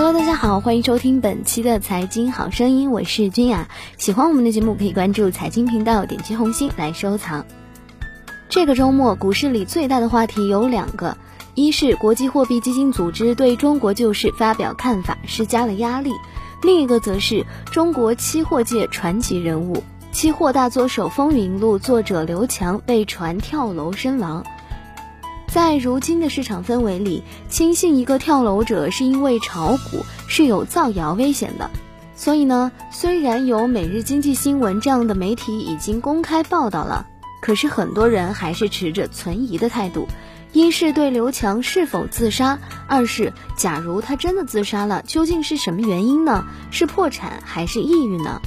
Hello，大家好，欢迎收听本期的财经好声音，我是君雅。喜欢我们的节目，可以关注财经频道，点击红心来收藏。这个周末股市里最大的话题有两个，一是国际货币基金组织对中国救市发表看法，施加了压力；另一个则是中国期货界传奇人物、期货大作手《风云录》作者刘强被传跳楼身亡。在如今的市场氛围里，轻信一个跳楼者是因为炒股是有造谣危险的。所以呢，虽然有《每日经济新闻》这样的媒体已经公开报道了，可是很多人还是持着存疑的态度。一是对刘强是否自杀，二是假如他真的自杀了，究竟是什么原因呢？是破产还是抑郁呢？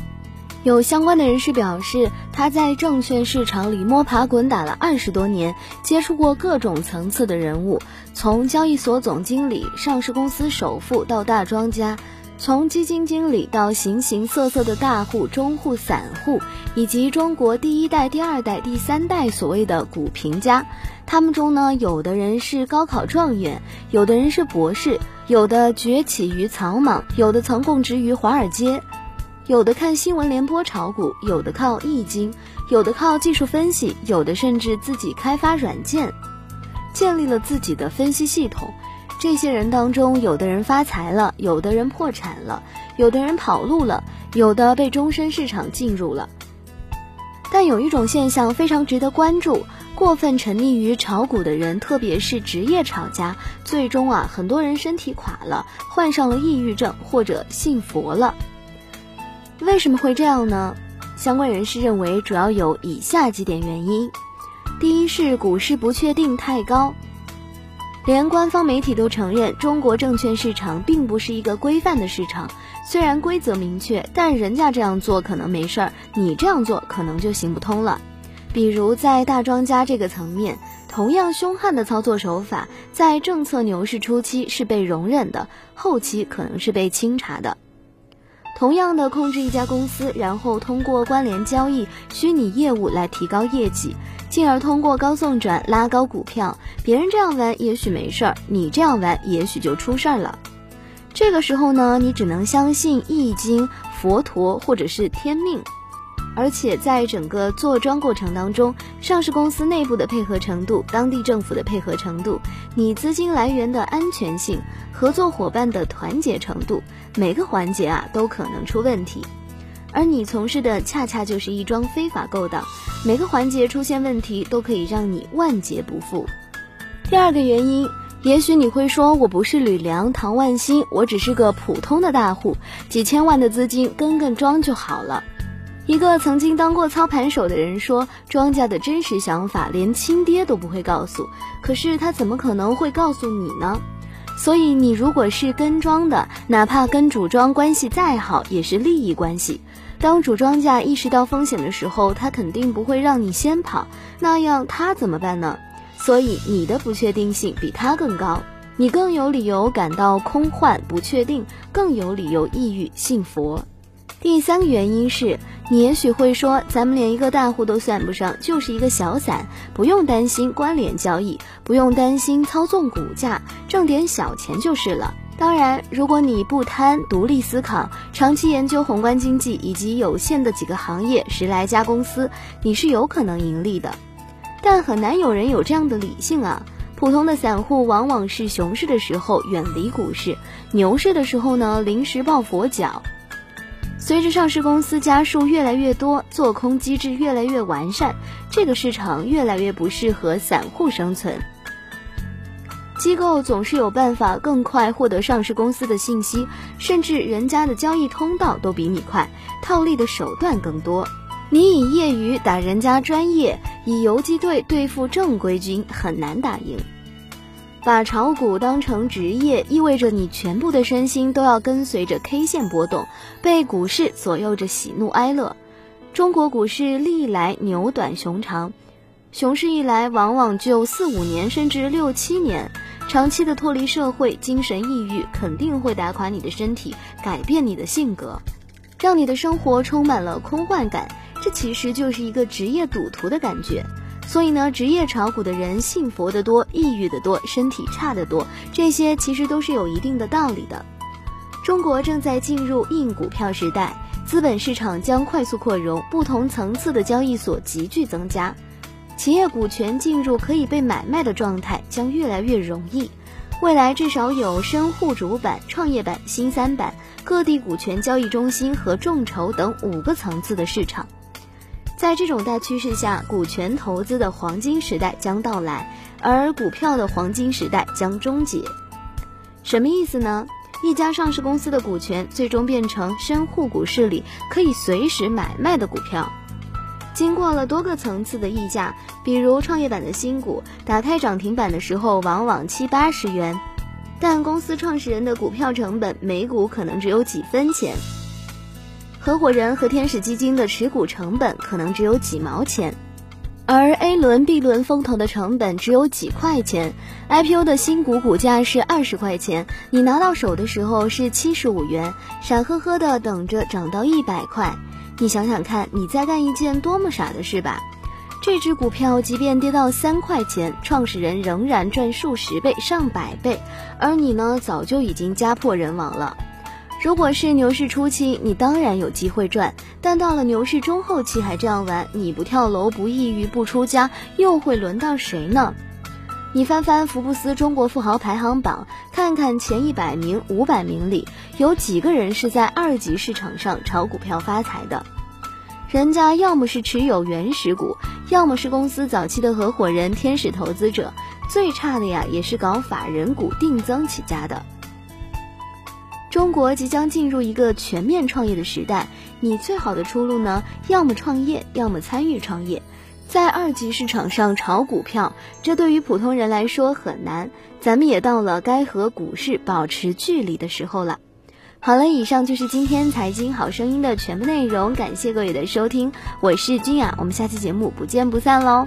有相关的人士表示，他在证券市场里摸爬滚打了二十多年，接触过各种层次的人物，从交易所总经理、上市公司首富到大庄家，从基金经理到形形色色的大户、中户、散户，以及中国第一代、第二代、第三代所谓的股评家。他们中呢，有的人是高考状元，有的人是博士，有的崛起于草莽，有的曾供职于华尔街。有的看新闻联播炒股，有的靠易经，有的靠技术分析，有的甚至自己开发软件，建立了自己的分析系统。这些人当中，有的人发财了，有的人破产了，有的人跑路了，有的被终身市场进入了。但有一种现象非常值得关注：过分沉溺于炒股的人，特别是职业炒家，最终啊，很多人身体垮了，患上了抑郁症，或者信佛了。为什么会这样呢？相关人士认为，主要有以下几点原因：第一是股市不确定太高，连官方媒体都承认，中国证券市场并不是一个规范的市场。虽然规则明确，但人家这样做可能没事儿，你这样做可能就行不通了。比如在大庄家这个层面，同样凶悍的操作手法，在政策牛市初期是被容忍的，后期可能是被清查的。同样的控制一家公司，然后通过关联交易、虚拟业务来提高业绩，进而通过高送转拉高股票。别人这样玩也许没事儿，你这样玩也许就出事儿了。这个时候呢，你只能相信易经、佛陀或者是天命。而且在整个坐庄过程当中，上市公司内部的配合程度、当地政府的配合程度、你资金来源的安全性、合作伙伴的团结程度，每个环节啊都可能出问题。而你从事的恰恰就是一桩非法勾当，每个环节出现问题都可以让你万劫不复。第二个原因，也许你会说我不是吕梁、唐万新，我只是个普通的大户，几千万的资金跟跟庄就好了。一个曾经当过操盘手的人说：“庄家的真实想法连亲爹都不会告诉，可是他怎么可能会告诉你呢？所以你如果是跟庄的，哪怕跟主庄关系再好，也是利益关系。当主庄家意识到风险的时候，他肯定不会让你先跑，那样他怎么办呢？所以你的不确定性比他更高，你更有理由感到空幻不确定，更有理由抑郁信佛。第三个原因是。”你也许会说，咱们连一个大户都算不上，就是一个小散，不用担心关联交易，不用担心操纵股价，挣点小钱就是了。当然，如果你不贪，独立思考，长期研究宏观经济以及有限的几个行业十来家公司，你是有可能盈利的。但很难有人有这样的理性啊！普通的散户往往是熊市的时候远离股市，牛市的时候呢临时抱佛脚。随着上市公司家数越来越多，做空机制越来越完善，这个市场越来越不适合散户生存。机构总是有办法更快获得上市公司的信息，甚至人家的交易通道都比你快，套利的手段更多。你以业余打人家专业，以游击队对付正规军，很难打赢。把炒股当成职业，意味着你全部的身心都要跟随着 K 线波动，被股市左右着喜怒哀乐。中国股市历来牛短熊长，熊市一来往往就四五年甚至六七年，长期的脱离社会，精神抑郁肯定会打垮你的身体，改变你的性格，让你的生活充满了空幻感。这其实就是一个职业赌徒的感觉。所以呢，职业炒股的人信佛的多，抑郁的多，身体差的多，这些其实都是有一定的道理的。中国正在进入硬股票时代，资本市场将快速扩容，不同层次的交易所急剧增加，企业股权进入可以被买卖的状态将越来越容易。未来至少有深沪主板、创业板、新三板、各地股权交易中心和众筹等五个层次的市场。在这种大趋势下，股权投资的黄金时代将到来，而股票的黄金时代将终结。什么意思呢？一家上市公司的股权最终变成深沪股市里可以随时买卖的股票，经过了多个层次的溢价，比如创业板的新股打开涨停板的时候往往七八十元，但公司创始人的股票成本每股可能只有几分钱，合伙人和天使基金的持股成本可能只有几毛钱。而 A 轮、B 轮风投的成本只有几块钱，IPO 的新股股价是二十块钱，你拿到手的时候是七十五元，傻呵呵的等着涨到一百块。你想想看，你在干一件多么傻的事吧？这只股票即便跌到三块钱，创始人仍然赚数十倍、上百倍，而你呢，早就已经家破人亡了。如果是牛市初期，你当然有机会赚，但到了牛市中后期还这样玩，你不跳楼、不抑郁、不出家，又会轮到谁呢？你翻翻福布斯中国富豪排行榜，看看前一百名、五百名里有几个人是在二级市场上炒股票发财的？人家要么是持有原始股，要么是公司早期的合伙人、天使投资者，最差的呀也是搞法人股定增起家的。中国即将进入一个全面创业的时代，你最好的出路呢，要么创业，要么参与创业。在二级市场上炒股票，这对于普通人来说很难。咱们也到了该和股市保持距离的时候了。好了，以上就是今天财经好声音的全部内容，感谢各位的收听，我是君雅，我们下期节目不见不散喽。